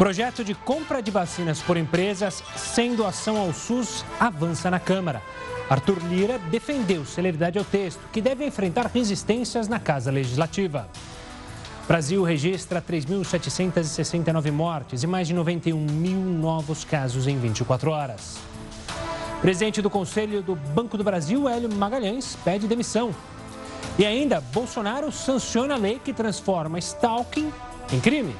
Projeto de compra de vacinas por empresas sem doação ao SUS avança na Câmara. Arthur Lira defendeu celeridade ao texto, que deve enfrentar resistências na Casa Legislativa. Brasil registra 3.769 mortes e mais de 91 mil novos casos em 24 horas. Presidente do Conselho do Banco do Brasil, Hélio Magalhães, pede demissão. E ainda, Bolsonaro sanciona a lei que transforma stalking em crime.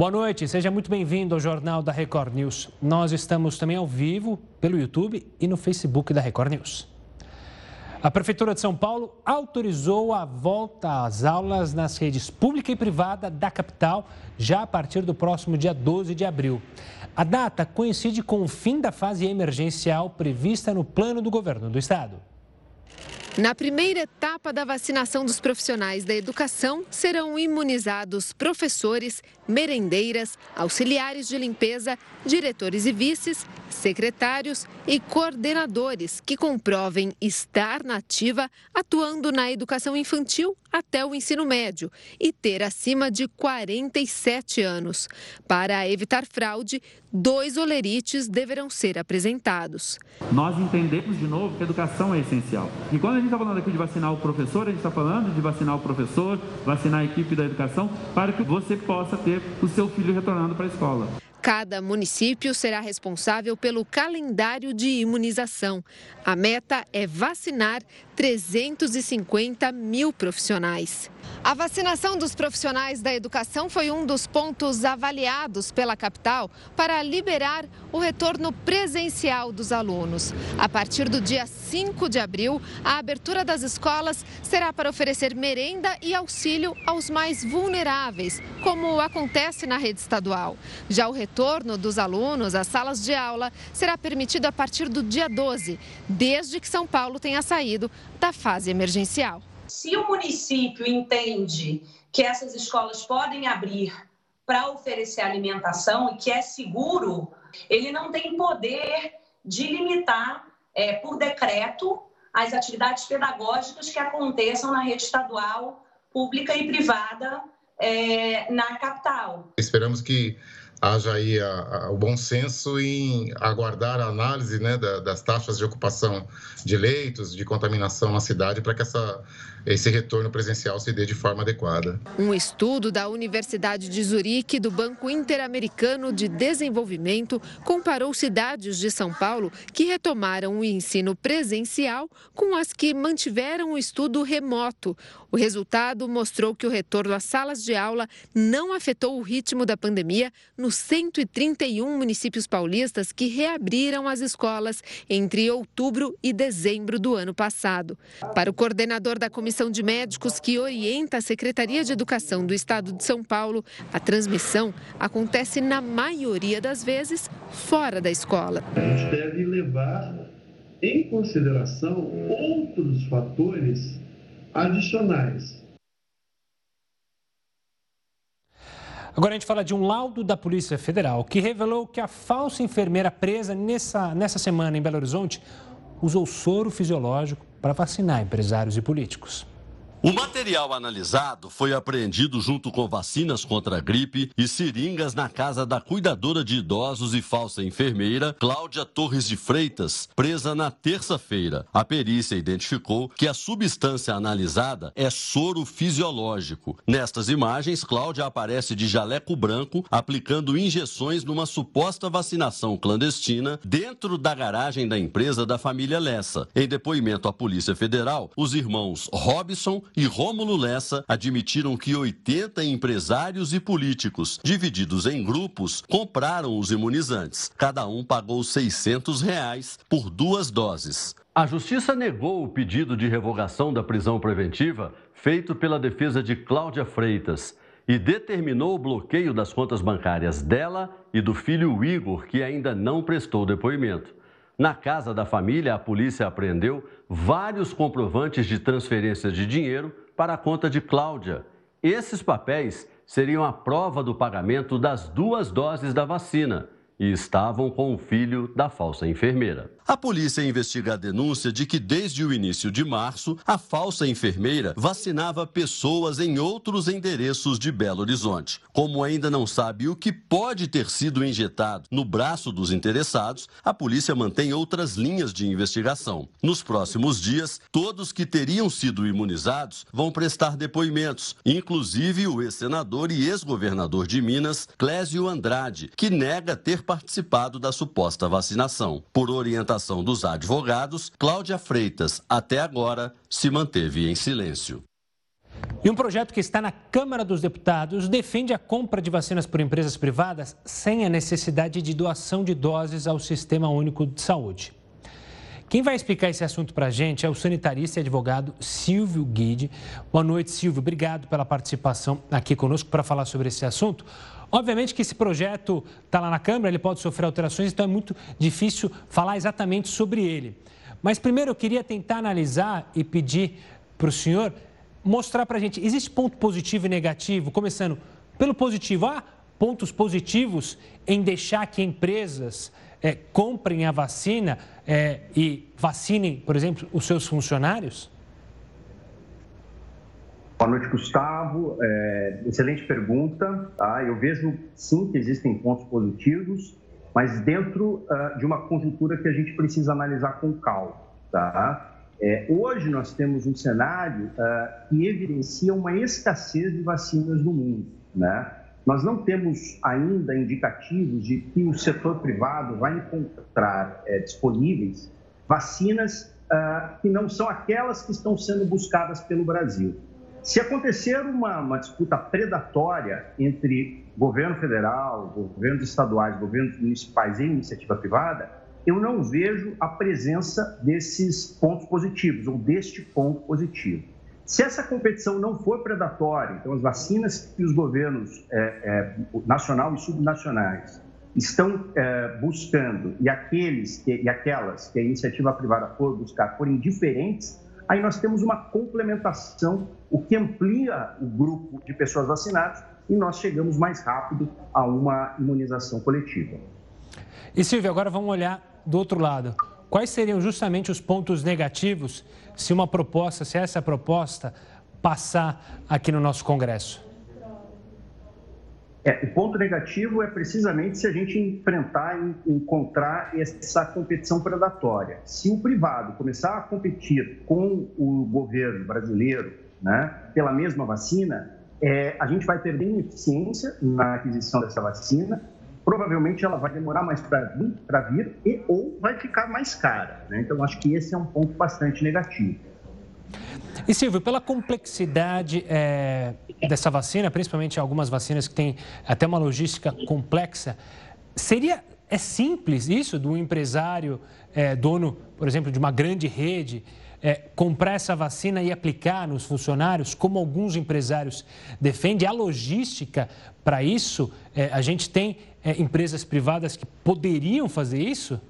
Boa noite, seja muito bem-vindo ao Jornal da Record News. Nós estamos também ao vivo pelo YouTube e no Facebook da Record News. A Prefeitura de São Paulo autorizou a volta às aulas nas redes pública e privada da capital já a partir do próximo dia 12 de abril. A data coincide com o fim da fase emergencial prevista no plano do governo do estado. Na primeira etapa da vacinação dos profissionais da educação, serão imunizados professores, merendeiras, auxiliares de limpeza, diretores e vices, secretários e coordenadores que comprovem estar na ativa atuando na educação infantil até o ensino médio e ter acima de 47 anos. Para evitar fraude, dois olerites deverão ser apresentados. Nós entendemos de novo que a educação é essencial. E quando a gente está falando aqui de vacinar o professor, a gente está falando de vacinar o professor, vacinar a equipe da educação, para que você possa ter o seu filho retornando para a escola. Cada município será responsável pelo calendário de imunização. A meta é vacinar 350 mil profissionais. A vacinação dos profissionais da educação foi um dos pontos avaliados pela capital para liberar o retorno presencial dos alunos. A partir do dia 5 de abril, a abertura das escolas será para oferecer merenda e auxílio aos mais vulneráveis, como acontece na rede estadual. Já o retorno dos alunos às salas de aula será permitido a partir do dia 12, desde que São Paulo tenha saído da fase emergencial. Se o município entende que essas escolas podem abrir para oferecer alimentação e que é seguro, ele não tem poder de limitar é, por decreto as atividades pedagógicas que aconteçam na rede estadual, pública e privada é, na capital. Esperamos que haja aí a, a, o bom senso em aguardar a análise né, da, das taxas de ocupação de leitos, de contaminação na cidade, para que essa esse retorno presencial se dê de forma adequada. Um estudo da Universidade de Zurique do Banco Interamericano de Desenvolvimento comparou cidades de São Paulo que retomaram o ensino presencial com as que mantiveram o estudo remoto. O resultado mostrou que o retorno às salas de aula não afetou o ritmo da pandemia nos 131 municípios paulistas que reabriram as escolas entre outubro e dezembro do ano passado. Para o coordenador da comissão comissão de médicos que orienta a Secretaria de Educação do Estado de São Paulo, a transmissão acontece na maioria das vezes fora da escola. A gente deve levar em consideração outros fatores adicionais. Agora a gente fala de um laudo da Polícia Federal que revelou que a falsa enfermeira presa nessa, nessa semana em Belo Horizonte usou soro fisiológico para vacinar empresários e políticos. O material analisado foi apreendido junto com vacinas contra a gripe e seringas na casa da cuidadora de idosos e falsa enfermeira Cláudia Torres de Freitas, presa na terça-feira. A perícia identificou que a substância analisada é soro fisiológico. Nestas imagens, Cláudia aparece de jaleco branco aplicando injeções numa suposta vacinação clandestina dentro da garagem da empresa da família Lessa. Em depoimento à Polícia Federal, os irmãos Robson e Rômulo Lessa admitiram que 80 empresários e políticos, divididos em grupos, compraram os imunizantes. Cada um pagou 600 reais por duas doses. A Justiça negou o pedido de revogação da prisão preventiva feito pela defesa de Cláudia Freitas e determinou o bloqueio das contas bancárias dela e do filho Igor, que ainda não prestou depoimento. Na casa da família, a polícia apreendeu vários comprovantes de transferência de dinheiro para a conta de Cláudia. Esses papéis seriam a prova do pagamento das duas doses da vacina e estavam com o filho da falsa enfermeira. A polícia investiga a denúncia de que, desde o início de março, a falsa enfermeira vacinava pessoas em outros endereços de Belo Horizonte. Como ainda não sabe o que pode ter sido injetado no braço dos interessados, a polícia mantém outras linhas de investigação. Nos próximos dias, todos que teriam sido imunizados vão prestar depoimentos, inclusive o ex-senador e ex-governador de Minas, Clésio Andrade, que nega ter participado da suposta vacinação. Por orientação orientação dos advogados, Cláudia Freitas, até agora, se manteve em silêncio. E um projeto que está na Câmara dos Deputados defende a compra de vacinas por empresas privadas sem a necessidade de doação de doses ao Sistema Único de Saúde. Quem vai explicar esse assunto para a gente é o sanitarista e advogado Silvio Guide. Boa noite, Silvio. Obrigado pela participação aqui conosco para falar sobre esse assunto. Obviamente que esse projeto está lá na Câmara, ele pode sofrer alterações, então é muito difícil falar exatamente sobre ele. Mas primeiro eu queria tentar analisar e pedir para o senhor mostrar para a gente, existe ponto positivo e negativo? Começando pelo positivo, há pontos positivos em deixar que empresas é, comprem a vacina é, e vacinem, por exemplo, os seus funcionários? Boa noite, Gustavo. É, excelente pergunta. Tá? Eu vejo sim que existem pontos positivos, mas dentro uh, de uma conjuntura que a gente precisa analisar com calma. Tá? É, hoje nós temos um cenário uh, que evidencia uma escassez de vacinas no mundo. Né? Nós não temos ainda indicativos de que o setor privado vai encontrar é, disponíveis vacinas uh, que não são aquelas que estão sendo buscadas pelo Brasil. Se acontecer uma, uma, disputa predatória entre governo federal, governos estaduais, governos municipais e iniciativa privada, eu não vejo a presença desses pontos positivos ou deste ponto positivo. Se essa competição não for predatória, então as vacinas que os governos é, é, nacional e subnacionais estão é, buscando e aqueles que, e aquelas que a iniciativa privada for buscar forem diferentes, aí nós temos uma complementação, o que amplia o grupo de pessoas vacinadas e nós chegamos mais rápido a uma imunização coletiva. E Silvia, agora vamos olhar do outro lado. Quais seriam justamente os pontos negativos se uma proposta, se essa proposta passar aqui no nosso Congresso? É, o ponto negativo é precisamente se a gente enfrentar e encontrar essa competição predatória. Se o privado começar a competir com o governo brasileiro né, pela mesma vacina, é, a gente vai perder eficiência na aquisição dessa vacina. Provavelmente ela vai demorar mais para vir, vir e ou vai ficar mais cara. Né? Então, acho que esse é um ponto bastante negativo. E Silvio, pela complexidade é, dessa vacina, principalmente algumas vacinas que têm até uma logística complexa, seria é simples isso do empresário, é, dono, por exemplo, de uma grande rede, é, comprar essa vacina e aplicar nos funcionários, como alguns empresários defendem? A logística para isso, é, a gente tem é, empresas privadas que poderiam fazer isso?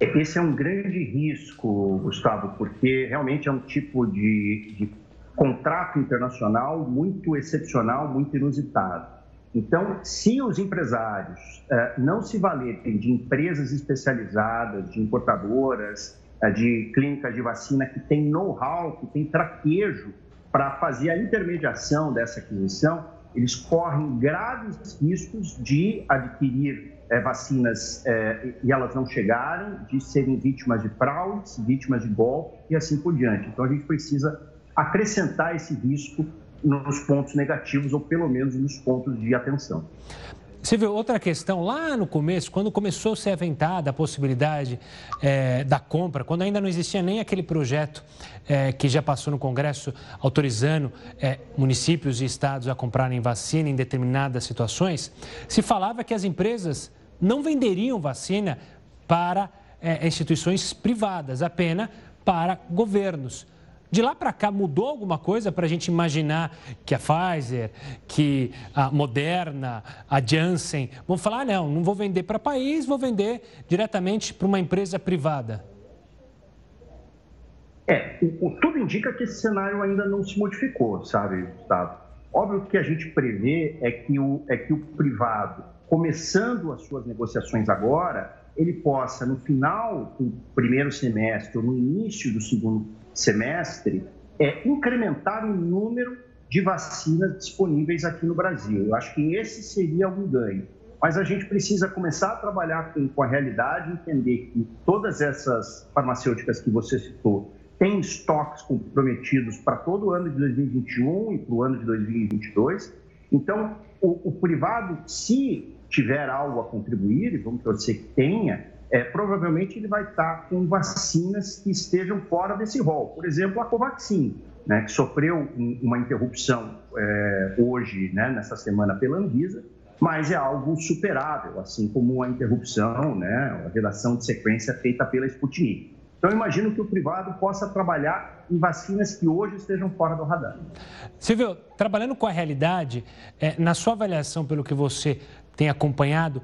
Esse é um grande risco, Gustavo, porque realmente é um tipo de, de contrato internacional muito excepcional, muito inusitado. Então, se os empresários eh, não se valerem de empresas especializadas, de importadoras, eh, de clínicas de vacina que têm know-how, que têm traquejo para fazer a intermediação dessa aquisição, eles correm graves riscos de adquirir é, vacinas é, e elas não chegarem, de serem vítimas de fraudes, vítimas de golpe e assim por diante. Então a gente precisa acrescentar esse risco nos pontos negativos ou pelo menos nos pontos de atenção. Você viu outra questão lá no começo, quando começou a ser aventada a possibilidade é, da compra, quando ainda não existia nem aquele projeto é, que já passou no Congresso autorizando é, municípios e estados a comprarem vacina em determinadas situações, se falava que as empresas não venderiam vacina para instituições privadas, apenas para governos. De lá para cá mudou alguma coisa para a gente imaginar que a Pfizer, que a Moderna, a Janssen vão falar: ah, não, não vou vender para país, vou vender diretamente para uma empresa privada? É, o, o, tudo indica que esse cenário ainda não se modificou, sabe, Gustavo? Óbvio que a gente prevê é que o, é que o privado começando as suas negociações agora, ele possa, no final do primeiro semestre ou no início do segundo semestre, é, incrementar o número de vacinas disponíveis aqui no Brasil. Eu acho que esse seria um ganho. Mas a gente precisa começar a trabalhar com, com a realidade, entender que todas essas farmacêuticas que você citou têm estoques comprometidos para todo o ano de 2021 e para o ano de 2022. Então, o, o privado, se tiver algo a contribuir, e vamos torcer que tenha, é, provavelmente ele vai estar com vacinas que estejam fora desse rol. Por exemplo, a Covaxin, né, que sofreu uma interrupção é, hoje, né, nessa semana, pela Anvisa, mas é algo superável, assim como a interrupção, né, a redação de sequência feita pela Sputnik. Então, imagino que o privado possa trabalhar em vacinas que hoje estejam fora do radar. Silvio, trabalhando com a realidade, é, na sua avaliação, pelo que você tem acompanhado,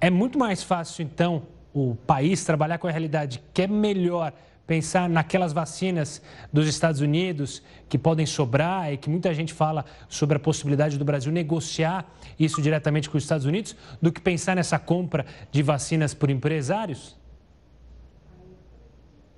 é muito mais fácil, então, o país trabalhar com a realidade que é melhor pensar naquelas vacinas dos Estados Unidos que podem sobrar e que muita gente fala sobre a possibilidade do Brasil negociar isso diretamente com os Estados Unidos, do que pensar nessa compra de vacinas por empresários?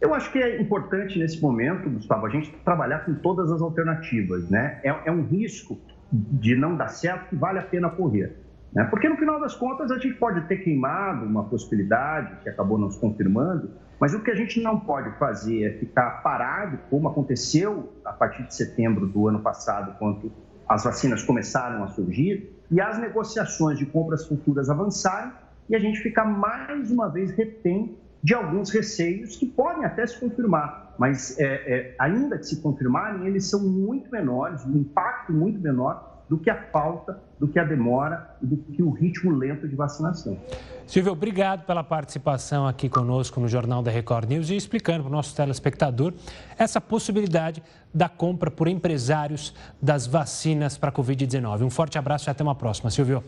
Eu acho que é importante nesse momento, Gustavo, a gente trabalhar com todas as alternativas, né? É, é um risco de não dar certo que vale a pena correr. Né? Porque no final das contas a gente pode ter queimado uma possibilidade que acabou nos confirmando, mas o que a gente não pode fazer é ficar parado, como aconteceu a partir de setembro do ano passado, quando as vacinas começaram a surgir, e as negociações de compras futuras avançarem, e a gente ficar mais uma vez retém de alguns receios que podem até se confirmar, mas é, é, ainda que se confirmarem, eles são muito menores, um impacto muito menor do que a falta, do que a demora e do que o ritmo lento de vacinação. Silvio, obrigado pela participação aqui conosco no Jornal da Record News e explicando para o nosso telespectador essa possibilidade da compra por empresários das vacinas para a Covid-19. Um forte abraço e até uma próxima, Silvio.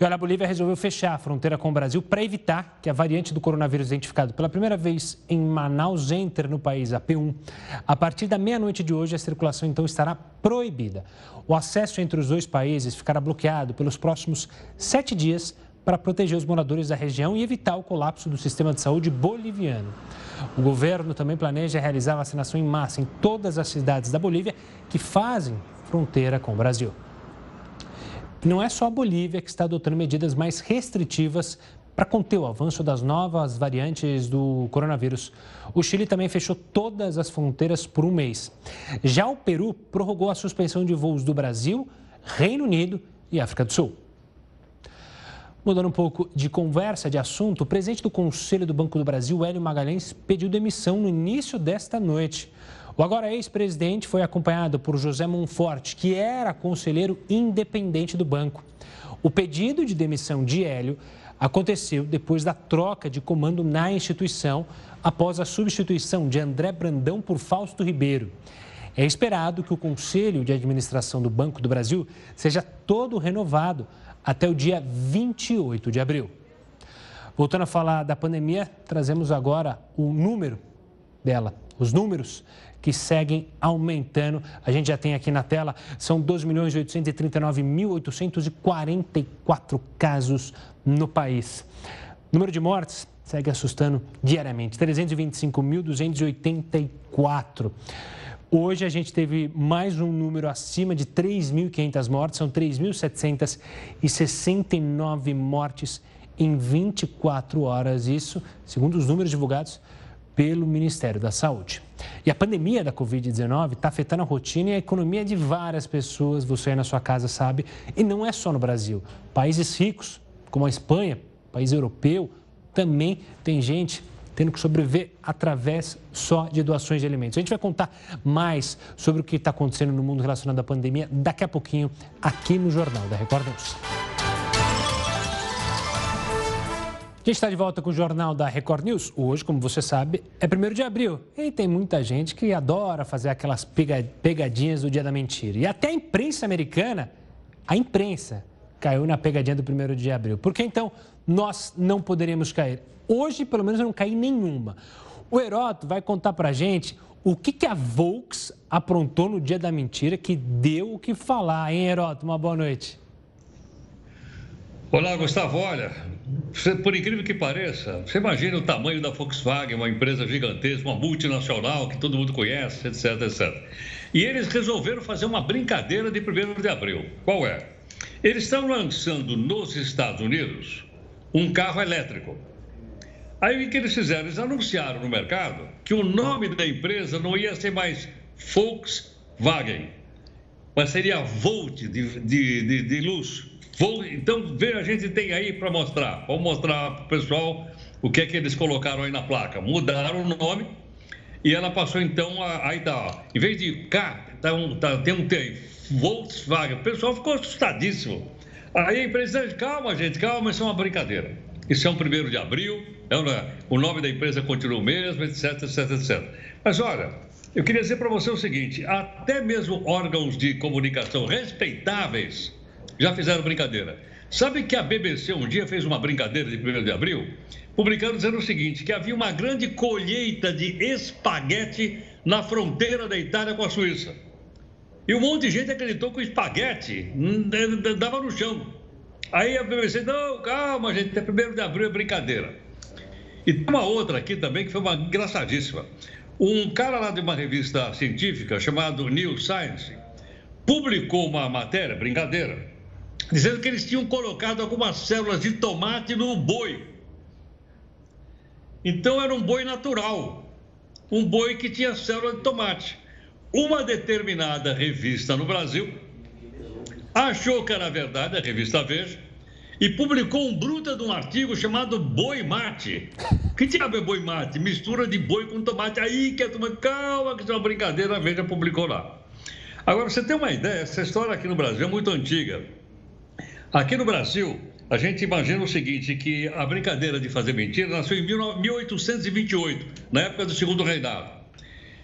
E olha, a Bolívia resolveu fechar a fronteira com o Brasil para evitar que a variante do coronavírus identificado pela primeira vez em Manaus entre no país, a P1. A partir da meia-noite de hoje, a circulação então estará proibida. O acesso entre os dois países ficará bloqueado pelos próximos sete dias para proteger os moradores da região e evitar o colapso do sistema de saúde boliviano. O governo também planeja realizar vacinação em massa em todas as cidades da Bolívia que fazem fronteira com o Brasil. Não é só a Bolívia que está adotando medidas mais restritivas para conter o avanço das novas variantes do coronavírus. O Chile também fechou todas as fronteiras por um mês. Já o Peru prorrogou a suspensão de voos do Brasil, Reino Unido e África do Sul. Mudando um pouco de conversa, de assunto, o presidente do Conselho do Banco do Brasil, Hélio Magalhães, pediu demissão no início desta noite. O agora ex-presidente foi acompanhado por José Monforte, que era conselheiro independente do banco. O pedido de demissão de Hélio aconteceu depois da troca de comando na instituição, após a substituição de André Brandão por Fausto Ribeiro. É esperado que o Conselho de Administração do Banco do Brasil seja todo renovado até o dia 28 de abril. Voltando a falar da pandemia, trazemos agora o número dela, os números que seguem aumentando. A gente já tem aqui na tela, são 12.839.844 casos no país. O número de mortes segue assustando diariamente, 325.284. Hoje a gente teve mais um número acima de 3.500 mortes, são 3.769 mortes em 24 horas. Isso, segundo os números divulgados pelo Ministério da Saúde. E a pandemia da Covid-19 está afetando a rotina e a economia de várias pessoas, você aí na sua casa sabe, e não é só no Brasil. Países ricos, como a Espanha, país europeu, também tem gente tendo que sobreviver através só de doações de alimentos. A gente vai contar mais sobre o que está acontecendo no mundo relacionado à pandemia daqui a pouquinho aqui no Jornal da Record News. Gente está de volta com o Jornal da Record News. Hoje, como você sabe, é 1 de abril. E tem muita gente que adora fazer aquelas pegadinhas do dia da mentira. E até a imprensa americana, a imprensa, caiu na pegadinha do 1 de abril. Por que então nós não poderíamos cair? Hoje, pelo menos, eu não caí nenhuma. O Heroto vai contar para gente o que, que a Volks aprontou no dia da mentira que deu o que falar, hein, Heroto? Uma boa noite. Olá, Gustavo. Olha, por incrível que pareça, você imagina o tamanho da Volkswagen, uma empresa gigantesca, uma multinacional que todo mundo conhece, etc, etc. E eles resolveram fazer uma brincadeira de 1 de abril. Qual é? Eles estão lançando nos Estados Unidos um carro elétrico. Aí o que eles fizeram? Eles anunciaram no mercado que o nome da empresa não ia ser mais Volkswagen, mas seria Volt de, de, de, de luz. Então, veja, a gente tem aí para mostrar. Vamos mostrar para o pessoal o que é que eles colocaram aí na placa. Mudaram o nome e ela passou então a. Aí tá, em vez de K, tá um, tá, tem um T, Volkswagen. O pessoal ficou assustadíssimo. Aí a empresa disse: calma, gente, calma, isso é uma brincadeira. Isso é um primeiro de abril, é, o nome da empresa continua o mesmo, etc, etc, etc. Mas olha, eu queria dizer para você o seguinte: até mesmo órgãos de comunicação respeitáveis já fizeram brincadeira. Sabe que a BBC um dia fez uma brincadeira de 1 de abril? Publicando dizendo o seguinte: que havia uma grande colheita de espaguete na fronteira da Itália com a Suíça. E um monte de gente acreditou que o espaguete dava no chão. Aí a BBC, não, calma, gente, é 1 de abril é brincadeira. E tem uma outra aqui também que foi uma engraçadíssima. Um cara lá de uma revista científica chamado New Science publicou uma matéria, brincadeira, dizendo que eles tinham colocado algumas células de tomate no boi. Então era um boi natural, um boi que tinha célula de tomate. Uma determinada revista no Brasil achou que era verdade, a revista Veja, e publicou um bruta de um artigo chamado Boi Mate. Que diabo é boi mate? Mistura de boi com tomate. Aí que a turma, calma, que isso é uma brincadeira, a Veja publicou lá. Agora, você tem uma ideia, essa história aqui no Brasil é muito antiga. Aqui no Brasil, a gente imagina o seguinte, que a brincadeira de fazer mentira nasceu em 1828, na época do Segundo Reinado.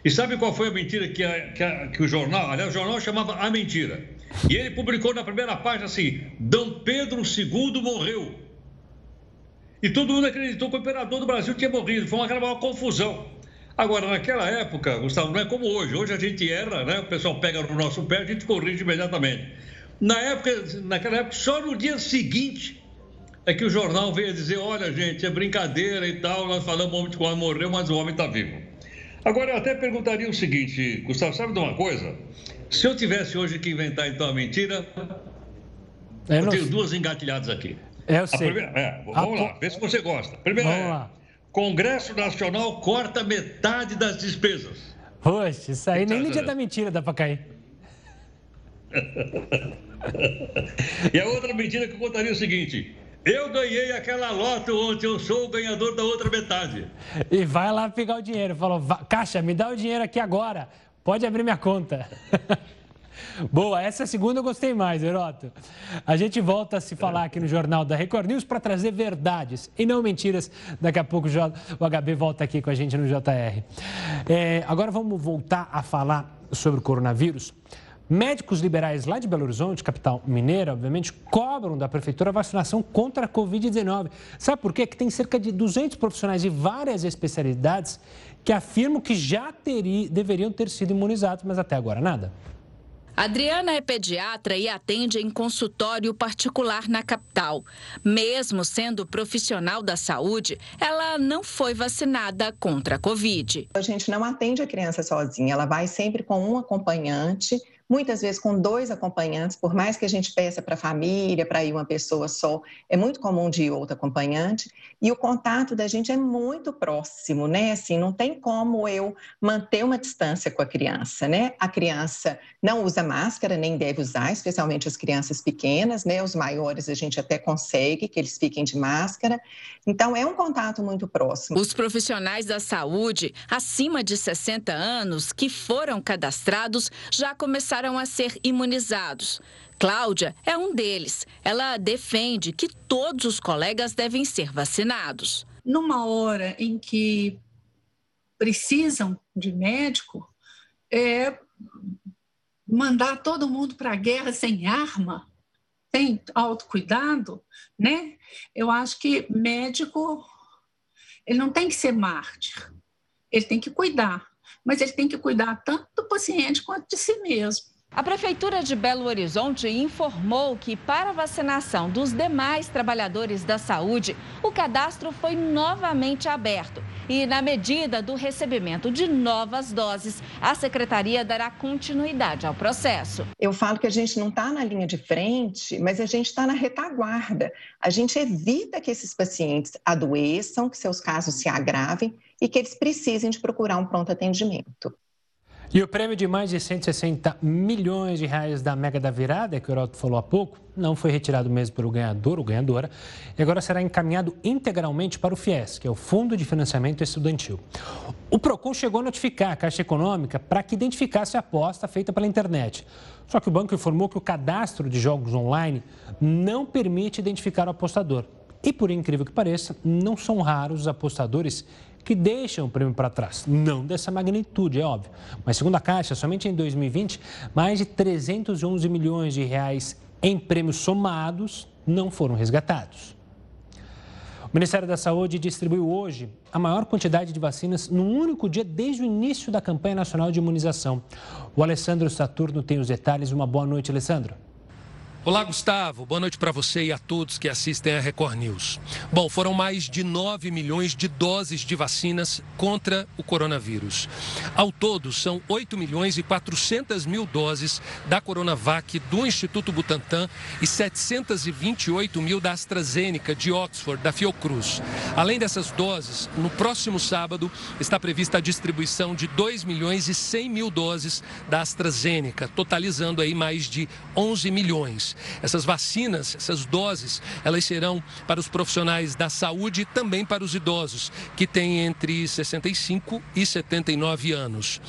E sabe qual foi a mentira que, a, que, a, que o jornal, aliás, o jornal chamava A Mentira. E ele publicou na primeira página assim, Dom Pedro II morreu. E todo mundo acreditou que o imperador do Brasil tinha morrido. Foi uma, uma confusão. Agora, naquela época, Gustavo, não é como hoje. Hoje a gente erra, né? O pessoal pega no nosso pé, a gente corrige imediatamente. Na época, naquela época, só no dia seguinte é que o jornal veio dizer: olha, gente, é brincadeira e tal, nós falamos que o homem morreu, mas o homem está vivo. Agora, eu até perguntaria o seguinte, Gustavo, sabe de uma coisa? Se eu tivesse hoje que inventar então a mentira, eu, eu tenho duas engatilhadas aqui. Eu sei. Primeira, é, vamos a... lá, vê se você gosta. Primeira vamos é, lá. Congresso Nacional corta metade das despesas. Poxa, isso aí nem no dia da mentira dá para cair. E a outra mentira que eu contaria é o seguinte: eu ganhei aquela lote ontem, eu sou o ganhador da outra metade. E vai lá pegar o dinheiro. Falou, Caixa, me dá o dinheiro aqui agora. Pode abrir minha conta. Boa, essa segunda eu gostei mais, Heroto. A gente volta a se falar aqui no Jornal da Record News para trazer verdades e não mentiras. Daqui a pouco o HB volta aqui com a gente no JR. É, agora vamos voltar a falar sobre o coronavírus. Médicos liberais lá de Belo Horizonte, capital mineira, obviamente, cobram da prefeitura a vacinação contra a Covid-19. Sabe por quê? Que tem cerca de 200 profissionais de várias especialidades que afirmam que já teri, deveriam ter sido imunizados, mas até agora nada. Adriana é pediatra e atende em consultório particular na capital. Mesmo sendo profissional da saúde, ela não foi vacinada contra a Covid. A gente não atende a criança sozinha, ela vai sempre com um acompanhante muitas vezes com dois acompanhantes, por mais que a gente peça para a família, para ir uma pessoa só, é muito comum de ir outro acompanhante, e o contato da gente é muito próximo, né? Assim, não tem como eu manter uma distância com a criança, né? A criança não usa máscara, nem deve usar, especialmente as crianças pequenas, né? Os maiores a gente até consegue que eles fiquem de máscara. Então, é um contato muito próximo. Os profissionais da saúde acima de 60 anos que foram cadastrados já começaram a ser imunizados. Cláudia é um deles. Ela defende que todos os colegas devem ser vacinados. Numa hora em que precisam de médico, é mandar todo mundo para a guerra sem arma, sem autocuidado, né? Eu acho que médico ele não tem que ser mártir, ele tem que cuidar, mas ele tem que cuidar tanto do paciente quanto de si mesmo. A Prefeitura de Belo Horizonte informou que, para a vacinação dos demais trabalhadores da saúde, o cadastro foi novamente aberto. E, na medida do recebimento de novas doses, a Secretaria dará continuidade ao processo. Eu falo que a gente não está na linha de frente, mas a gente está na retaguarda. A gente evita que esses pacientes adoeçam, que seus casos se agravem e que eles precisem de procurar um pronto atendimento. E o prêmio de mais de 160 milhões de reais da Mega da Virada, que o Heraldo falou há pouco, não foi retirado mesmo pelo ganhador ou ganhadora, e agora será encaminhado integralmente para o FIES, que é o Fundo de Financiamento Estudantil. O PROCON chegou a notificar a Caixa Econômica para que identificasse a aposta feita pela internet. Só que o banco informou que o cadastro de jogos online não permite identificar o apostador. E por incrível que pareça, não são raros os apostadores que deixam o prêmio para trás. Não dessa magnitude, é óbvio. Mas segundo a Caixa, somente em 2020, mais de 311 milhões de reais em prêmios somados não foram resgatados. O Ministério da Saúde distribuiu hoje a maior quantidade de vacinas num único dia desde o início da campanha nacional de imunização. O Alessandro Saturno tem os detalhes. Uma boa noite, Alessandro. Olá, Gustavo. Boa noite para você e a todos que assistem a Record News. Bom, foram mais de 9 milhões de doses de vacinas contra o coronavírus. Ao todo, são 8 milhões e 400 mil doses da Coronavac do Instituto Butantan e 728 mil da AstraZeneca de Oxford, da Fiocruz. Além dessas doses, no próximo sábado está prevista a distribuição de 2 milhões e 100 mil doses da AstraZeneca, totalizando aí mais de 11 milhões. Essas vacinas, essas doses, elas serão para os profissionais da saúde e também para os idosos, que têm entre 65 e 79 anos.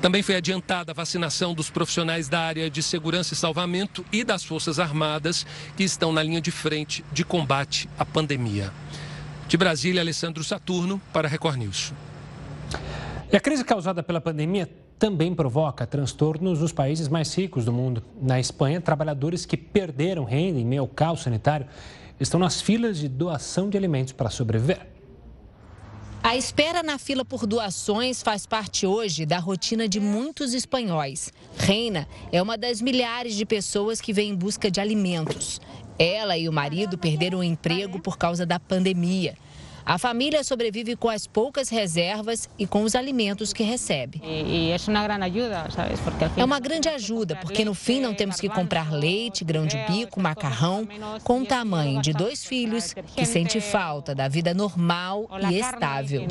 Também foi adiantada a vacinação dos profissionais da área de segurança e salvamento e das Forças Armadas, que estão na linha de frente de combate à pandemia. De Brasília, Alessandro Saturno, para a Record News. E a crise causada pela pandemia também provoca transtornos nos países mais ricos do mundo. Na Espanha, trabalhadores que perderam renda em meio ao caos sanitário estão nas filas de doação de alimentos para sobreviver. A espera na fila por doações faz parte hoje da rotina de muitos espanhóis. Reina é uma das milhares de pessoas que vem em busca de alimentos. Ela e o marido perderam o emprego por causa da pandemia. A família sobrevive com as poucas reservas e com os alimentos que recebe. É uma grande ajuda, porque no fim não temos que comprar leite, grão de bico, macarrão, com o tamanho de dois filhos que sente falta da vida normal e estável.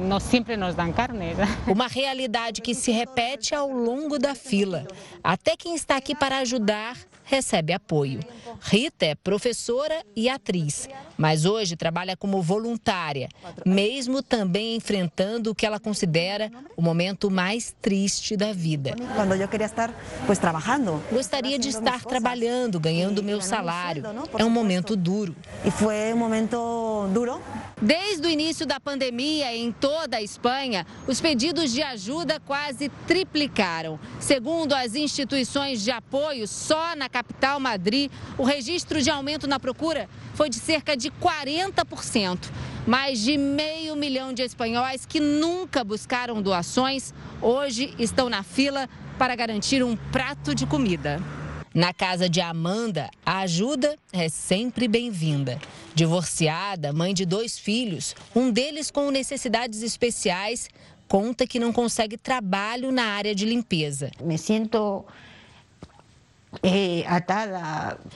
Uma realidade que se repete ao longo da fila. Até quem está aqui para ajudar recebe apoio. Rita é professora e atriz, mas hoje trabalha como voluntária, mesmo também enfrentando o que ela considera o momento mais triste da vida. Gostaria de estar trabalhando, ganhando meu salário. É um momento duro. E foi um momento duro. Desde o início da pandemia em toda a Espanha, os pedidos de ajuda quase triplicaram. Segundo as instituições de apoio, só na capital Madrid, o registro de aumento na procura foi de cerca de 40%. Mais de meio milhão de espanhóis que nunca buscaram doações hoje estão na fila para garantir um prato de comida. Na casa de Amanda, a ajuda é sempre bem-vinda. Divorciada, mãe de dois filhos, um deles com necessidades especiais, conta que não consegue trabalho na área de limpeza. Me sinto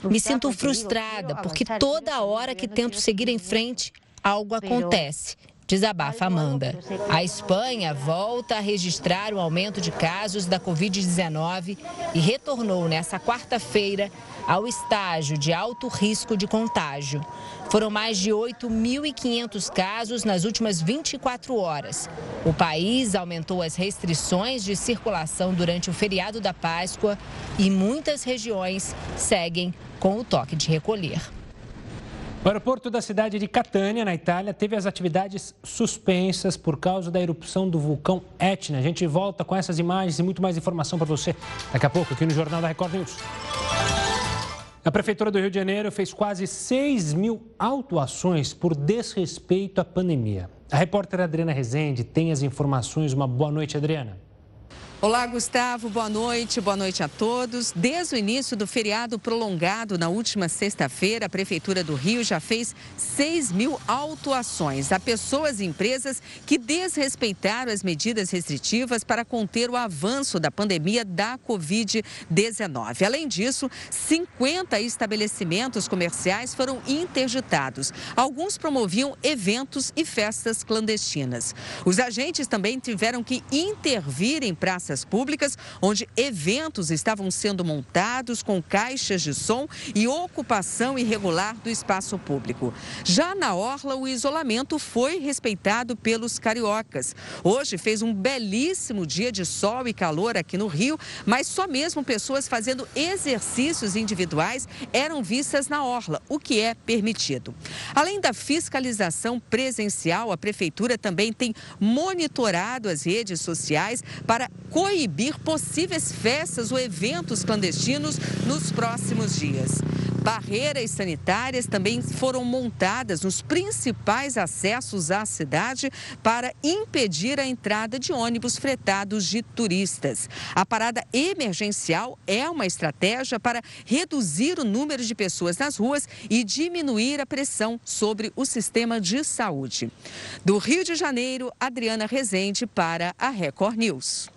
me sinto frustrada porque toda hora que tento seguir em frente, algo acontece. Desabafa Amanda. A Espanha volta a registrar o aumento de casos da Covid-19 e retornou nessa quarta-feira ao estágio de alto risco de contágio. Foram mais de 8.500 casos nas últimas 24 horas. O país aumentou as restrições de circulação durante o feriado da Páscoa e muitas regiões seguem com o toque de recolher. O aeroporto da cidade de Catânia, na Itália, teve as atividades suspensas por causa da erupção do vulcão Etna. A gente volta com essas imagens e muito mais informação para você daqui a pouco aqui no Jornal da Record News. A Prefeitura do Rio de Janeiro fez quase 6 mil autuações por desrespeito à pandemia. A repórter Adriana Rezende tem as informações. Uma boa noite, Adriana. Olá, Gustavo, boa noite, boa noite a todos. Desde o início do feriado prolongado na última sexta-feira, a Prefeitura do Rio já fez 6 mil autuações a pessoas e empresas que desrespeitaram as medidas restritivas para conter o avanço da pandemia da Covid-19. Além disso, 50 estabelecimentos comerciais foram interditados. Alguns promoviam eventos e festas clandestinas. Os agentes também tiveram que intervir em praças praças públicas, onde eventos estavam sendo montados com caixas de som e ocupação irregular do espaço público. Já na Orla, o isolamento foi respeitado pelos cariocas. Hoje fez um belíssimo dia de sol e calor aqui no Rio, mas só mesmo pessoas fazendo exercícios individuais eram vistas na Orla, o que é permitido. Além da fiscalização presencial, a Prefeitura também tem monitorado as redes sociais para coibir possíveis festas ou eventos clandestinos nos próximos dias. Barreiras sanitárias também foram montadas nos principais acessos à cidade para impedir a entrada de ônibus fretados de turistas. A parada emergencial é uma estratégia para reduzir o número de pessoas nas ruas e diminuir a pressão sobre o sistema de saúde. Do Rio de Janeiro, Adriana Rezende para a Record News.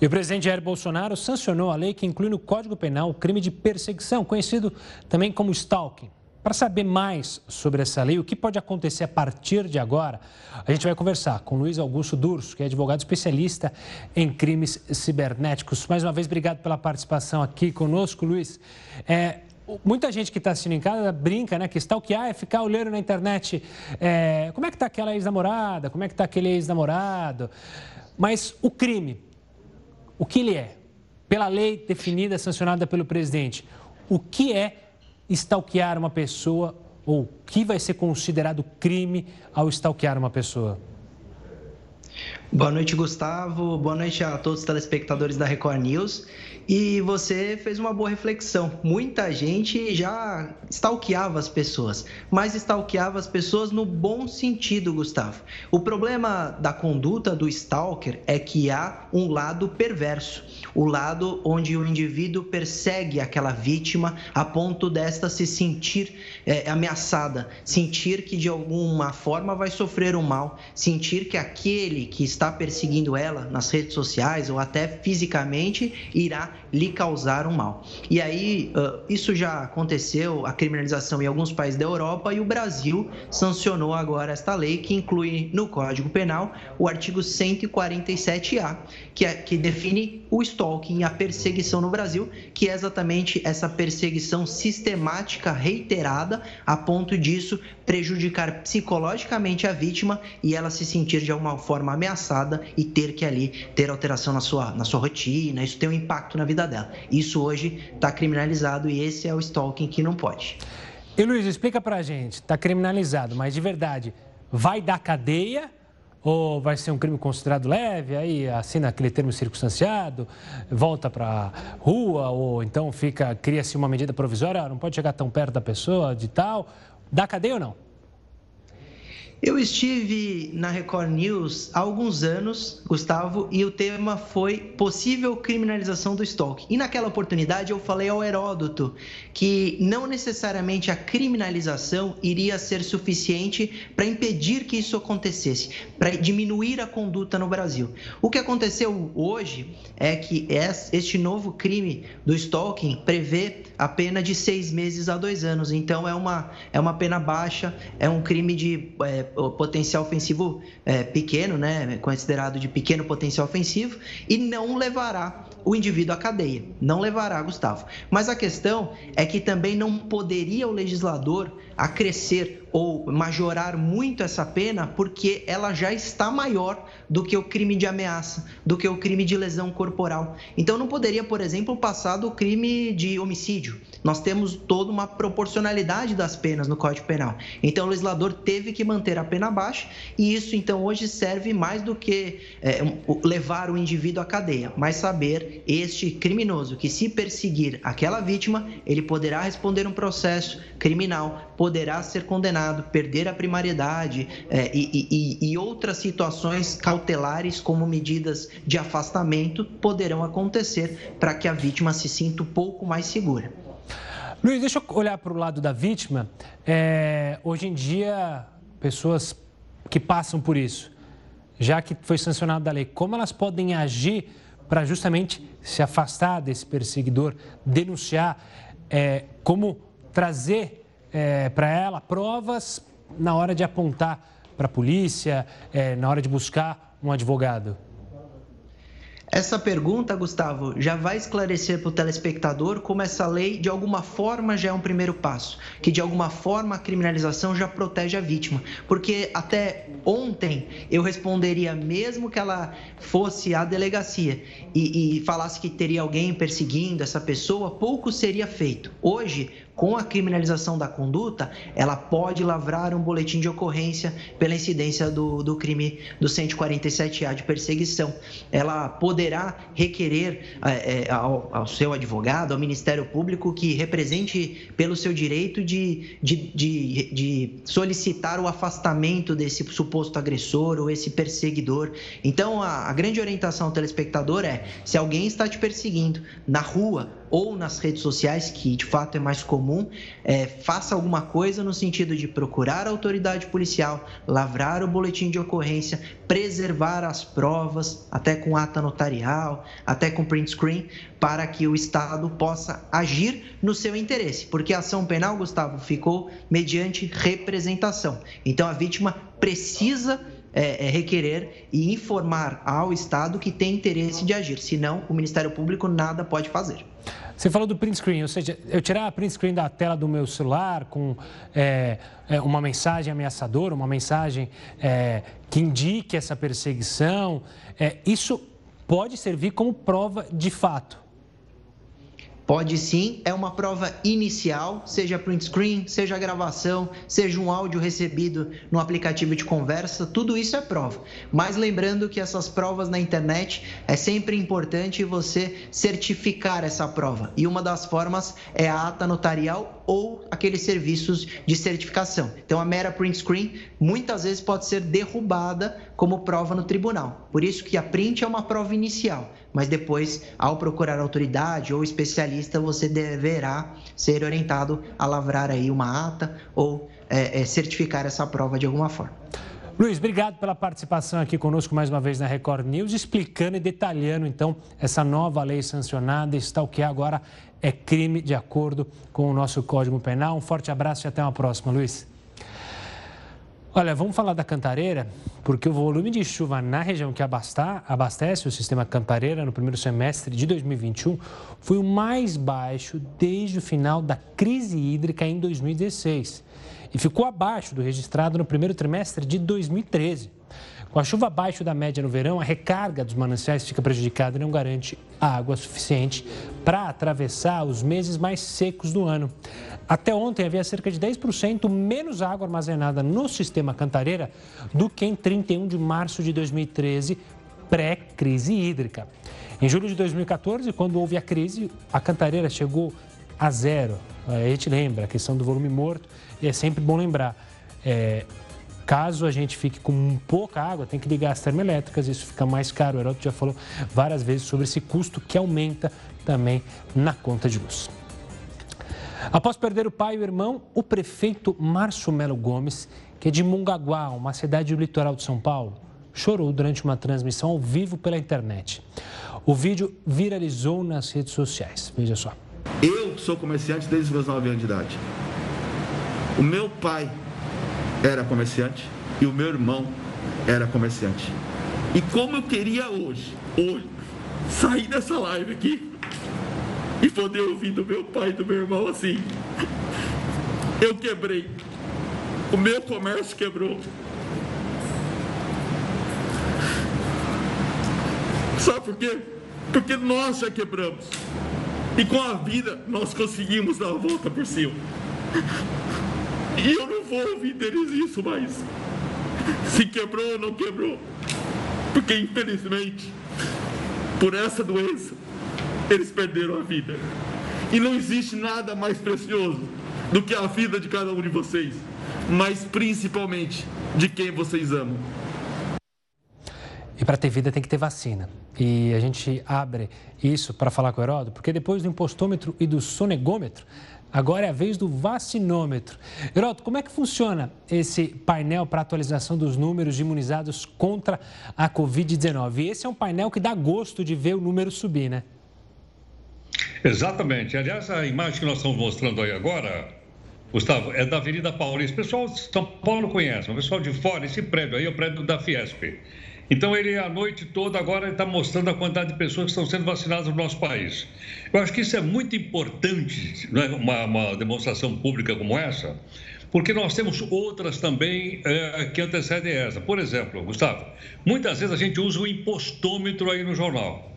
E o presidente Jair Bolsonaro sancionou a lei que inclui no Código Penal o crime de perseguição, conhecido também como stalking. Para saber mais sobre essa lei, o que pode acontecer a partir de agora, a gente vai conversar com Luiz Augusto Durso, que é advogado especialista em crimes cibernéticos. Mais uma vez, obrigado pela participação aqui conosco, Luiz. É, muita gente que está assistindo em casa brinca, né, que stalkear é ficar olhando na internet é, como é que está aquela ex-namorada, como é que está aquele ex-namorado. Mas o crime, o que ele é? Pela lei definida, sancionada pelo presidente, o que é stalkear uma pessoa ou o que vai ser considerado crime ao stalkear uma pessoa? Boa noite, Gustavo. Boa noite a todos os telespectadores da Record News. E você fez uma boa reflexão. Muita gente já stalkeava as pessoas, mas stalkeava as pessoas no bom sentido, Gustavo. O problema da conduta do stalker é que há um lado perverso, o lado onde o indivíduo persegue aquela vítima a ponto desta se sentir é, ameaçada, sentir que de alguma forma vai sofrer um mal, sentir que aquele que está perseguindo ela nas redes sociais ou até fisicamente irá lhe causar um mal. E aí, isso já aconteceu, a criminalização em alguns países da Europa e o Brasil sancionou agora esta lei que inclui no Código Penal o artigo 147A, que, é, que define o stalking a perseguição no Brasil, que é exatamente essa perseguição sistemática, reiterada, a ponto disso prejudicar psicologicamente a vítima e ela se sentir de alguma forma ameaçada e ter que ali ter alteração na sua, na sua rotina, isso tem um impacto na vida dela. Isso hoje está criminalizado e esse é o stalking que não pode. E Luiz, explica pra gente, está criminalizado, mas de verdade, vai dar cadeia ou vai ser um crime considerado leve, aí assina aquele termo circunstanciado, volta para rua, ou então fica cria-se uma medida provisória, não pode chegar tão perto da pessoa, de tal, dá cadeia ou não? Eu estive na Record News há alguns anos, Gustavo, e o tema foi possível criminalização do estoque. E naquela oportunidade eu falei ao Heródoto que não necessariamente a criminalização iria ser suficiente para impedir que isso acontecesse, para diminuir a conduta no Brasil. O que aconteceu hoje é que este novo crime do stalking prevê a pena de seis meses a dois anos. Então é uma, é uma pena baixa, é um crime de é, potencial ofensivo é, pequeno, né? considerado de pequeno potencial ofensivo, e não levará o indivíduo à cadeia. Não levará, Gustavo. Mas a questão é que também não poderia o legislador acrescer ou majorar muito essa pena porque ela já está maior do que o crime de ameaça, do que o crime de lesão corporal. Então não poderia, por exemplo, passar do crime de homicídio. Nós temos toda uma proporcionalidade das penas no Código Penal. Então o legislador teve que manter a pena baixa e isso então hoje serve mais do que é, levar o indivíduo à cadeia, mas saber este criminoso que se perseguir aquela vítima, ele poderá responder um processo criminal, poderá ser condenado perder a primariedade é, e, e, e outras situações cautelares, como medidas de afastamento, poderão acontecer para que a vítima se sinta um pouco mais segura. Luiz, deixa eu olhar para o lado da vítima. É, hoje em dia, pessoas que passam por isso, já que foi sancionado da lei, como elas podem agir para justamente se afastar desse perseguidor, denunciar, é, como trazer é, para ela provas na hora de apontar para a polícia, é, na hora de buscar um advogado? Essa pergunta, Gustavo, já vai esclarecer para o telespectador como essa lei, de alguma forma, já é um primeiro passo, que de alguma forma a criminalização já protege a vítima. Porque até ontem eu responderia, mesmo que ela fosse à delegacia e, e falasse que teria alguém perseguindo essa pessoa, pouco seria feito. Hoje, com a criminalização da conduta, ela pode lavrar um boletim de ocorrência pela incidência do, do crime do 147A de perseguição. Ela poderá requerer é, ao, ao, seu advogado, ao Ministério Público, que represente pelo seu direito de, de, de, de solicitar o afastamento desse suposto agressor ou esse perseguidor. Então, a, a grande orientação ao telespectador é: se alguém está te perseguindo na rua, ou nas redes sociais, que de fato é mais comum, é, faça alguma coisa no sentido de procurar a autoridade policial, lavrar o boletim de ocorrência, preservar as provas, até com ata notarial, até com print screen, para que o Estado possa agir no seu interesse, porque a ação penal, Gustavo, ficou mediante representação. Então a vítima precisa é, é, requerer e informar ao Estado que tem interesse de agir, senão o Ministério Público nada pode fazer. Você falou do print screen, ou seja, eu tirar a print screen da tela do meu celular com é, é, uma mensagem ameaçadora, uma mensagem é, que indique essa perseguição, é, isso pode servir como prova de fato. Pode sim, é uma prova inicial, seja print screen, seja gravação, seja um áudio recebido no aplicativo de conversa, tudo isso é prova. Mas lembrando que essas provas na internet é sempre importante você certificar essa prova. E uma das formas é a ata notarial ou aqueles serviços de certificação. Então a mera print screen muitas vezes pode ser derrubada como prova no tribunal. Por isso que a print é uma prova inicial mas depois, ao procurar autoridade ou especialista, você deverá ser orientado a lavrar aí uma ata ou é, é, certificar essa prova de alguma forma. Luiz, obrigado pela participação aqui conosco mais uma vez na Record News, explicando e detalhando então essa nova lei sancionada. Stalkear agora é crime de acordo com o nosso Código Penal. Um forte abraço e até uma próxima, Luiz. Olha, vamos falar da Cantareira, porque o volume de chuva na região que abastece o sistema Cantareira no primeiro semestre de 2021 foi o mais baixo desde o final da crise hídrica em 2016 e ficou abaixo do registrado no primeiro trimestre de 2013. Com a chuva abaixo da média no verão, a recarga dos mananciais fica prejudicada e não garante água suficiente para atravessar os meses mais secos do ano. Até ontem havia cerca de 10% menos água armazenada no sistema Cantareira do que em 31 de março de 2013, pré-crise hídrica. Em julho de 2014, quando houve a crise, a Cantareira chegou a zero. A gente lembra a questão do volume morto e é sempre bom lembrar. É, caso a gente fique com pouca água, tem que ligar as termoelétricas, isso fica mais caro. O Heródoto já falou várias vezes sobre esse custo que aumenta também na conta de luz. Após perder o pai e o irmão, o prefeito Márcio Melo Gomes, que é de Mongaguá, uma cidade do litoral de São Paulo, chorou durante uma transmissão ao vivo pela internet. O vídeo viralizou nas redes sociais. Veja só. Eu sou comerciante desde os meus 9 anos de idade. O meu pai era comerciante e o meu irmão era comerciante. E como eu queria hoje, hoje, sair dessa live aqui e poder ouvir do meu pai e do meu irmão assim. Eu quebrei. O meu comércio quebrou. Sabe por quê? Porque nós já quebramos. E com a vida nós conseguimos dar a volta por cima. E eu ouvir deles isso mais. Se quebrou ou não quebrou. Porque infelizmente, por essa doença, eles perderam a vida. E não existe nada mais precioso do que a vida de cada um de vocês. mas principalmente de quem vocês amam. E para ter vida tem que ter vacina. E a gente abre isso para falar com o Heródoto, porque depois do impostômetro e do sonegômetro, agora é a vez do vacinômetro. Heródoto, como é que funciona esse painel para atualização dos números de imunizados contra a Covid-19? Esse é um painel que dá gosto de ver o número subir, né? Exatamente. Aliás, a imagem que nós estamos mostrando aí agora, Gustavo, é da Avenida Paulista. O pessoal de São Paulo conhece, o pessoal de fora, esse prédio aí é o prédio da Fiesp. Então, ele, a noite toda, agora está mostrando a quantidade de pessoas que estão sendo vacinadas no nosso país. Eu acho que isso é muito importante, né? uma, uma demonstração pública como essa, porque nós temos outras também é, que antecedem essa. Por exemplo, Gustavo, muitas vezes a gente usa o impostômetro aí no jornal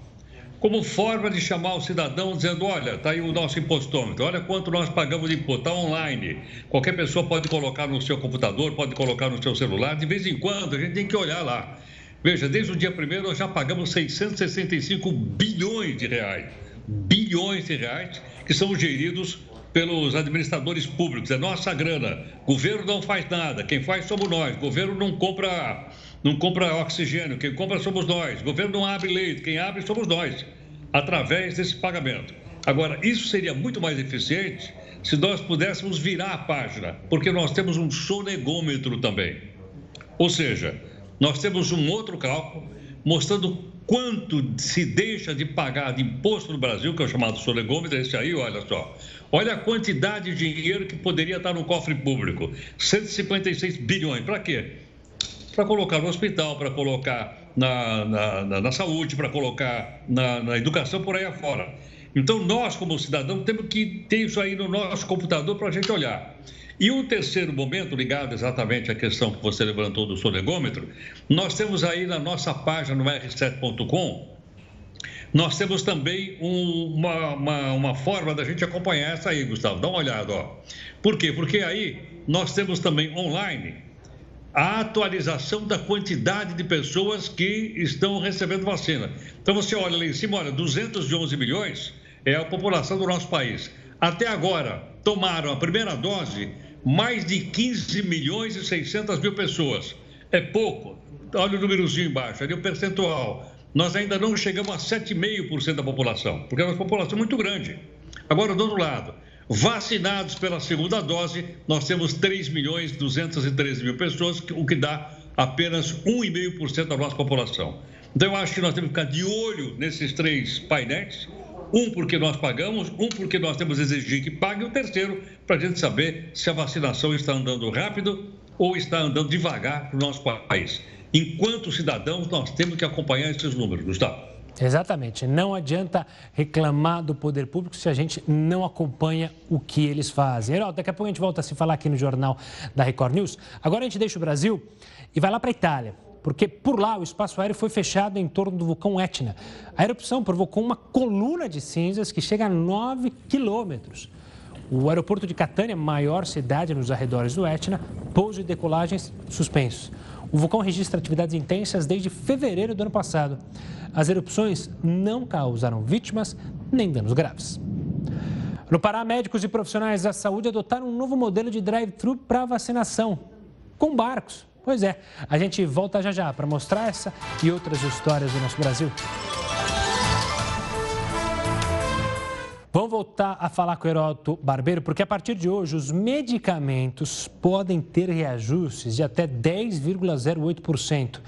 como forma de chamar o cidadão dizendo, olha, está aí o nosso impostômetro, olha quanto nós pagamos de imposto, está online. Qualquer pessoa pode colocar no seu computador, pode colocar no seu celular, de vez em quando a gente tem que olhar lá. Veja, desde o dia primeiro nós já pagamos 665 bilhões de reais. Bilhões de reais que são geridos pelos administradores públicos. É nossa grana. Governo não faz nada. Quem faz somos nós. Governo não compra, não compra oxigênio. Quem compra somos nós. Governo não abre leite. Quem abre somos nós. Através desse pagamento. Agora, isso seria muito mais eficiente se nós pudéssemos virar a página, porque nós temos um sonegômetro também. Ou seja, nós temos um outro cálculo mostrando quanto se deixa de pagar de imposto no Brasil, que é o chamado solegômetro, esse aí, olha só. Olha a quantidade de dinheiro que poderia estar no cofre público. 156 bilhões. Para quê? Para colocar no hospital, para colocar na, na, na, na saúde, para colocar na, na educação, por aí afora. Então, nós, como cidadãos, temos que ter isso aí no nosso computador para a gente olhar. E um terceiro momento, ligado exatamente à questão que você levantou do sonegômetro, nós temos aí na nossa página no r7.com, nós temos também um, uma, uma, uma, forma da gente acompanhar essa aí, Gustavo. Dá uma olhada, ó. Por quê? Porque aí nós temos também online a atualização da quantidade de pessoas que estão recebendo vacina. Então você olha lá em cima, olha, 211 milhões é a população do nosso país. Até agora, tomaram a primeira dose mais de 15 milhões e 600 mil pessoas. É pouco. Olha o númerozinho embaixo, ali o percentual. Nós ainda não chegamos a 7,5% da população, porque é uma população muito grande. Agora, do outro lado, vacinados pela segunda dose, nós temos 3 milhões e 213 mil pessoas, o que dá apenas 1,5% da nossa população. Então, eu acho que nós temos que ficar de olho nesses três painéis um porque nós pagamos, um porque nós temos que exigir que pague, e o terceiro para a gente saber se a vacinação está andando rápido ou está andando devagar para o nosso país. Enquanto cidadãos, nós temos que acompanhar esses números, Gustavo. Exatamente. Não adianta reclamar do poder público se a gente não acompanha o que eles fazem. Heraldo, daqui a pouco a gente volta a se falar aqui no Jornal da Record News. Agora a gente deixa o Brasil e vai lá para a Itália porque por lá o espaço aéreo foi fechado em torno do vulcão Etna. A erupção provocou uma coluna de cinzas que chega a 9 quilômetros. O aeroporto de Catânia, maior cidade nos arredores do Etna, pouso e decolagens suspensos. O vulcão registra atividades intensas desde fevereiro do ano passado. As erupções não causaram vítimas nem danos graves. No Pará, médicos e profissionais da saúde adotaram um novo modelo de drive-thru para vacinação, com barcos. Pois é, a gente volta já já para mostrar essa e outras histórias do nosso Brasil. Vamos voltar a falar com o Heródoto Barbeiro, porque a partir de hoje os medicamentos podem ter reajustes de até 10,08%.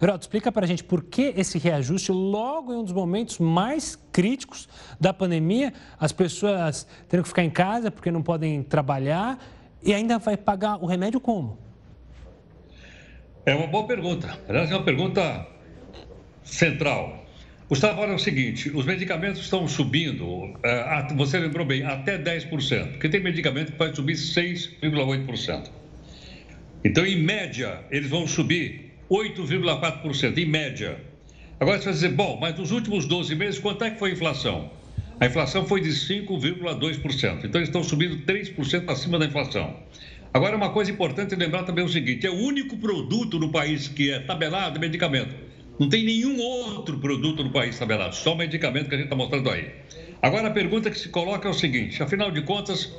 Heródoto, explica para a gente por que esse reajuste logo em um dos momentos mais críticos da pandemia, as pessoas tendo que ficar em casa porque não podem trabalhar e ainda vai pagar o remédio como? É uma boa pergunta. Aliás, é uma pergunta central. Gustavo, olha o seguinte: os medicamentos estão subindo, é, você lembrou bem, até 10%, porque tem medicamento que pode subir 6,8%. Então, em média, eles vão subir 8,4%, em média. Agora você vai dizer, bom, mas nos últimos 12 meses, quanto é que foi a inflação? A inflação foi de 5,2%. Então, eles estão subindo 3% acima da inflação. Agora, uma coisa importante lembrar também é o seguinte: é o único produto no país que é tabelado é medicamento. Não tem nenhum outro produto no país tabelado, só medicamento que a gente está mostrando aí. Agora, a pergunta que se coloca é o seguinte: afinal de contas,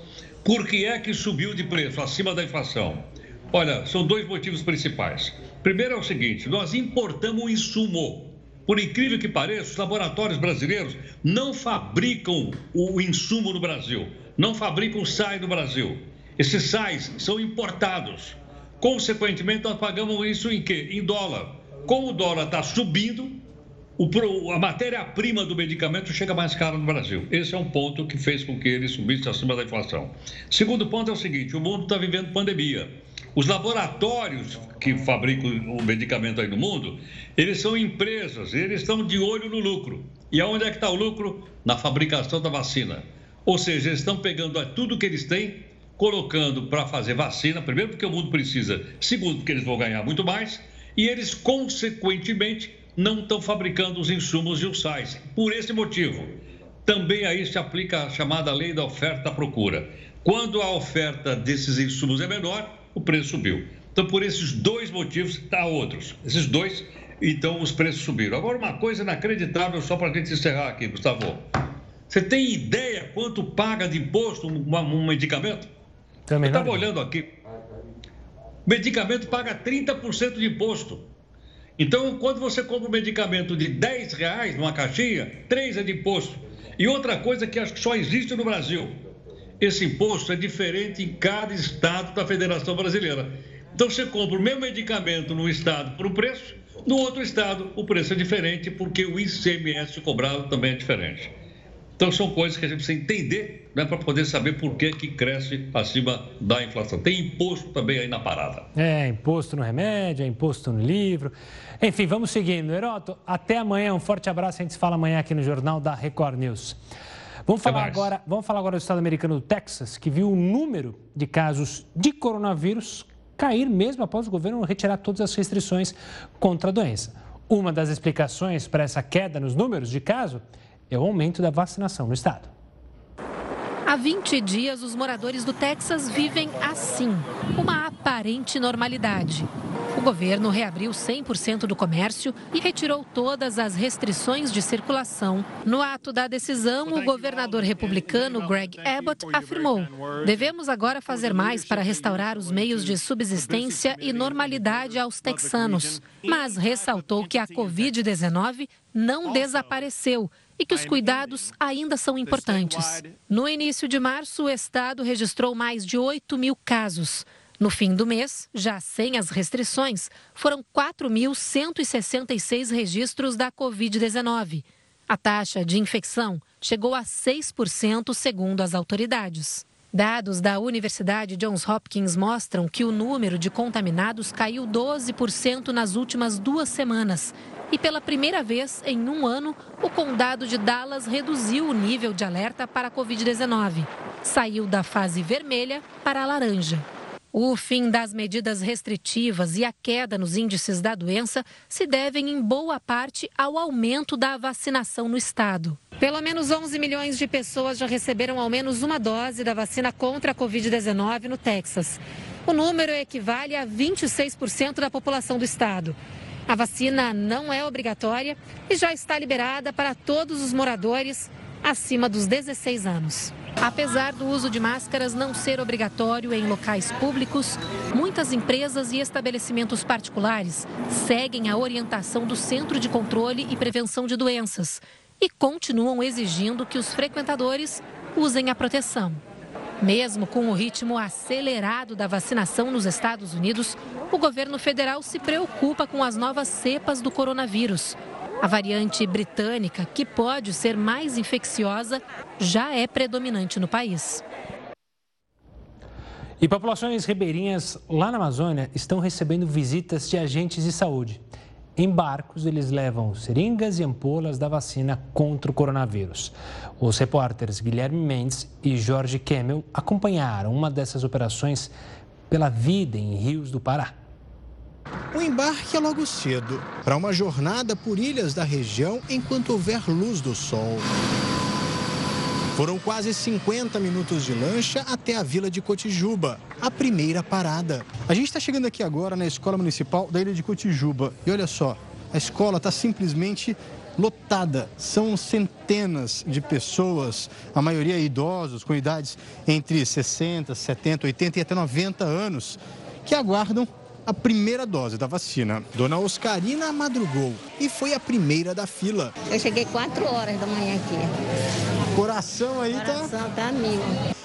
Por que é que subiu de preço acima da inflação? Olha, são dois motivos principais. Primeiro é o seguinte: nós importamos um insumo. Por incrível que pareça, os laboratórios brasileiros não fabricam o insumo no Brasil, não fabricam sai no Brasil. Esses sais são importados. Consequentemente, nós pagamos isso em quê? Em dólar. Como o dólar está subindo, o, a matéria-prima do medicamento chega mais cara no Brasil. Esse é um ponto que fez com que ele subisse acima da inflação. Segundo ponto é o seguinte: o mundo está vivendo pandemia. Os laboratórios que fabricam o medicamento aí no mundo, eles são empresas, eles estão de olho no lucro. E aonde é que está o lucro? Na fabricação da vacina. Ou seja, eles estão pegando tudo que eles têm, colocando para fazer vacina, primeiro porque o mundo precisa, segundo porque eles vão ganhar muito mais, e eles, consequentemente, não estão fabricando os insumos e os sais. Por esse motivo, também aí se aplica a chamada lei da oferta procura. Quando a oferta desses insumos é menor, o preço subiu. Então, por esses dois motivos, há outros. Esses dois, então, os preços subiram. Agora, uma coisa inacreditável, só para a gente encerrar aqui, Gustavo. Você tem ideia quanto paga de imposto um, um medicamento? Também Eu estava olhando aqui. O medicamento paga 30% de imposto. Então, quando você compra um medicamento de 10 reais numa caixinha, 3 é de imposto. E outra coisa que acho que só existe no Brasil: esse imposto é diferente em cada estado da Federação Brasileira. Então, você compra o mesmo medicamento num estado por um preço, no outro estado o preço é diferente, porque o ICMS cobrado também é diferente. Então, são coisas que a gente precisa entender né, para poder saber por que, que cresce acima da inflação. Tem imposto também aí na parada. É, imposto no remédio, é imposto no livro. Enfim, vamos seguindo. Heroto, até amanhã. Um forte abraço. A gente se fala amanhã aqui no Jornal da Record News. Vamos falar, agora, vamos falar agora do estado americano do Texas, que viu o número de casos de coronavírus cair mesmo após o governo retirar todas as restrições contra a doença. Uma das explicações para essa queda nos números de casos é o aumento da vacinação no estado. Há 20 dias, os moradores do Texas vivem assim, uma aparente normalidade. O governo reabriu 100% do comércio e retirou todas as restrições de circulação. No ato da decisão, o governador republicano Greg Abbott afirmou: devemos agora fazer mais para restaurar os meios de subsistência e normalidade aos texanos. Mas ressaltou que a Covid-19 não desapareceu e que os cuidados ainda são importantes. No início de março, o estado registrou mais de 8 mil casos. No fim do mês, já sem as restrições, foram 4.166 registros da Covid-19. A taxa de infecção chegou a 6%, segundo as autoridades. Dados da Universidade Johns Hopkins mostram que o número de contaminados caiu 12% nas últimas duas semanas e pela primeira vez em um ano, o condado de Dallas reduziu o nível de alerta para a Covid-19. Saiu da fase vermelha para a laranja. O fim das medidas restritivas e a queda nos índices da doença se devem em boa parte ao aumento da vacinação no estado. Pelo menos 11 milhões de pessoas já receberam ao menos uma dose da vacina contra a Covid-19 no Texas. O número equivale a 26% da população do estado. A vacina não é obrigatória e já está liberada para todos os moradores acima dos 16 anos. Apesar do uso de máscaras não ser obrigatório em locais públicos, muitas empresas e estabelecimentos particulares seguem a orientação do Centro de Controle e Prevenção de Doenças e continuam exigindo que os frequentadores usem a proteção. Mesmo com o ritmo acelerado da vacinação nos Estados Unidos, o governo federal se preocupa com as novas cepas do coronavírus. A variante britânica, que pode ser mais infecciosa, já é predominante no país. E populações ribeirinhas lá na Amazônia estão recebendo visitas de agentes de saúde. Em barcos, eles levam seringas e ampolas da vacina contra o coronavírus. Os repórteres Guilherme Mendes e Jorge Kemmel acompanharam uma dessas operações pela vida em rios do Pará. O embarque é logo cedo, para uma jornada por ilhas da região enquanto houver luz do sol. Foram quase 50 minutos de lancha até a vila de Cotijuba, a primeira parada. A gente está chegando aqui agora na Escola Municipal da Ilha de Cotijuba. E olha só, a escola está simplesmente lotada. São centenas de pessoas, a maioria idosos, com idades entre 60, 70, 80 e até 90 anos, que aguardam a primeira dose da vacina. Dona Oscarina madrugou e foi a primeira da fila. Eu cheguei 4 horas da manhã aqui. Coração aí Coração tá... tá mil.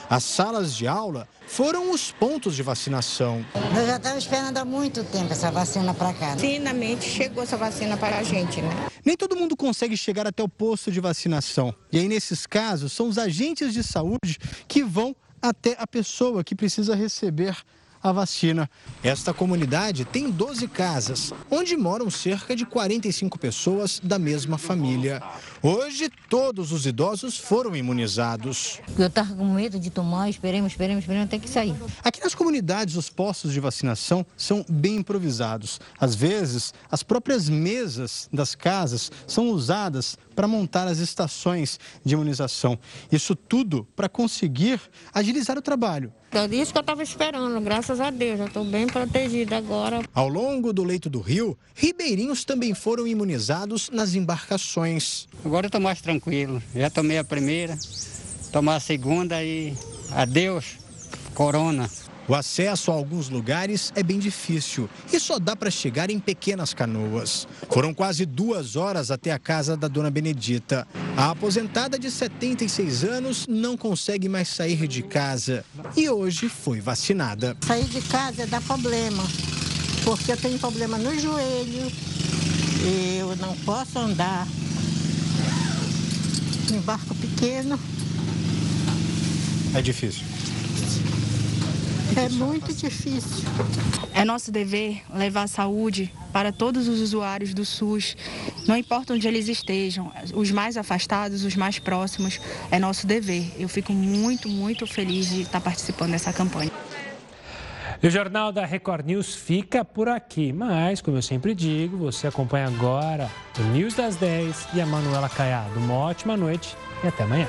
As salas de aula foram os pontos de vacinação. Eu já estava esperando há muito tempo essa vacina para cá. Né? Finalmente chegou essa vacina para a gente, né? Nem todo mundo consegue chegar até o posto de vacinação. E aí, nesses casos, são os agentes de saúde que vão até a pessoa que precisa receber a vacina. Esta comunidade tem 12 casas, onde moram cerca de 45 pessoas da mesma família. Hoje, todos os idosos foram imunizados. Eu estava com medo de tomar, esperemos, esperemos, esperemos até que sair. Aqui nas comunidades, os postos de vacinação são bem improvisados. Às vezes, as próprias mesas das casas são usadas para montar as estações de imunização. Isso tudo para conseguir agilizar o trabalho. É isso que eu estava esperando, graças a Deus, já estou bem protegida agora. Ao longo do leito do rio, ribeirinhos também foram imunizados nas embarcações. Agora eu estou mais tranquilo, já tomei a primeira, tomar a segunda e adeus, corona. O acesso a alguns lugares é bem difícil e só dá para chegar em pequenas canoas. Foram quase duas horas até a casa da dona Benedita. A aposentada de 76 anos não consegue mais sair de casa e hoje foi vacinada. Sair de casa dá problema, porque eu tenho problema no joelho, eu não posso andar em barco pequeno. É difícil. É muito difícil. É nosso dever levar saúde para todos os usuários do SUS, não importa onde eles estejam, os mais afastados, os mais próximos, é nosso dever. Eu fico muito, muito feliz de estar participando dessa campanha. o Jornal da Record News fica por aqui, mas, como eu sempre digo, você acompanha agora o News das 10 e a Manuela Caiado. Uma ótima noite e até amanhã.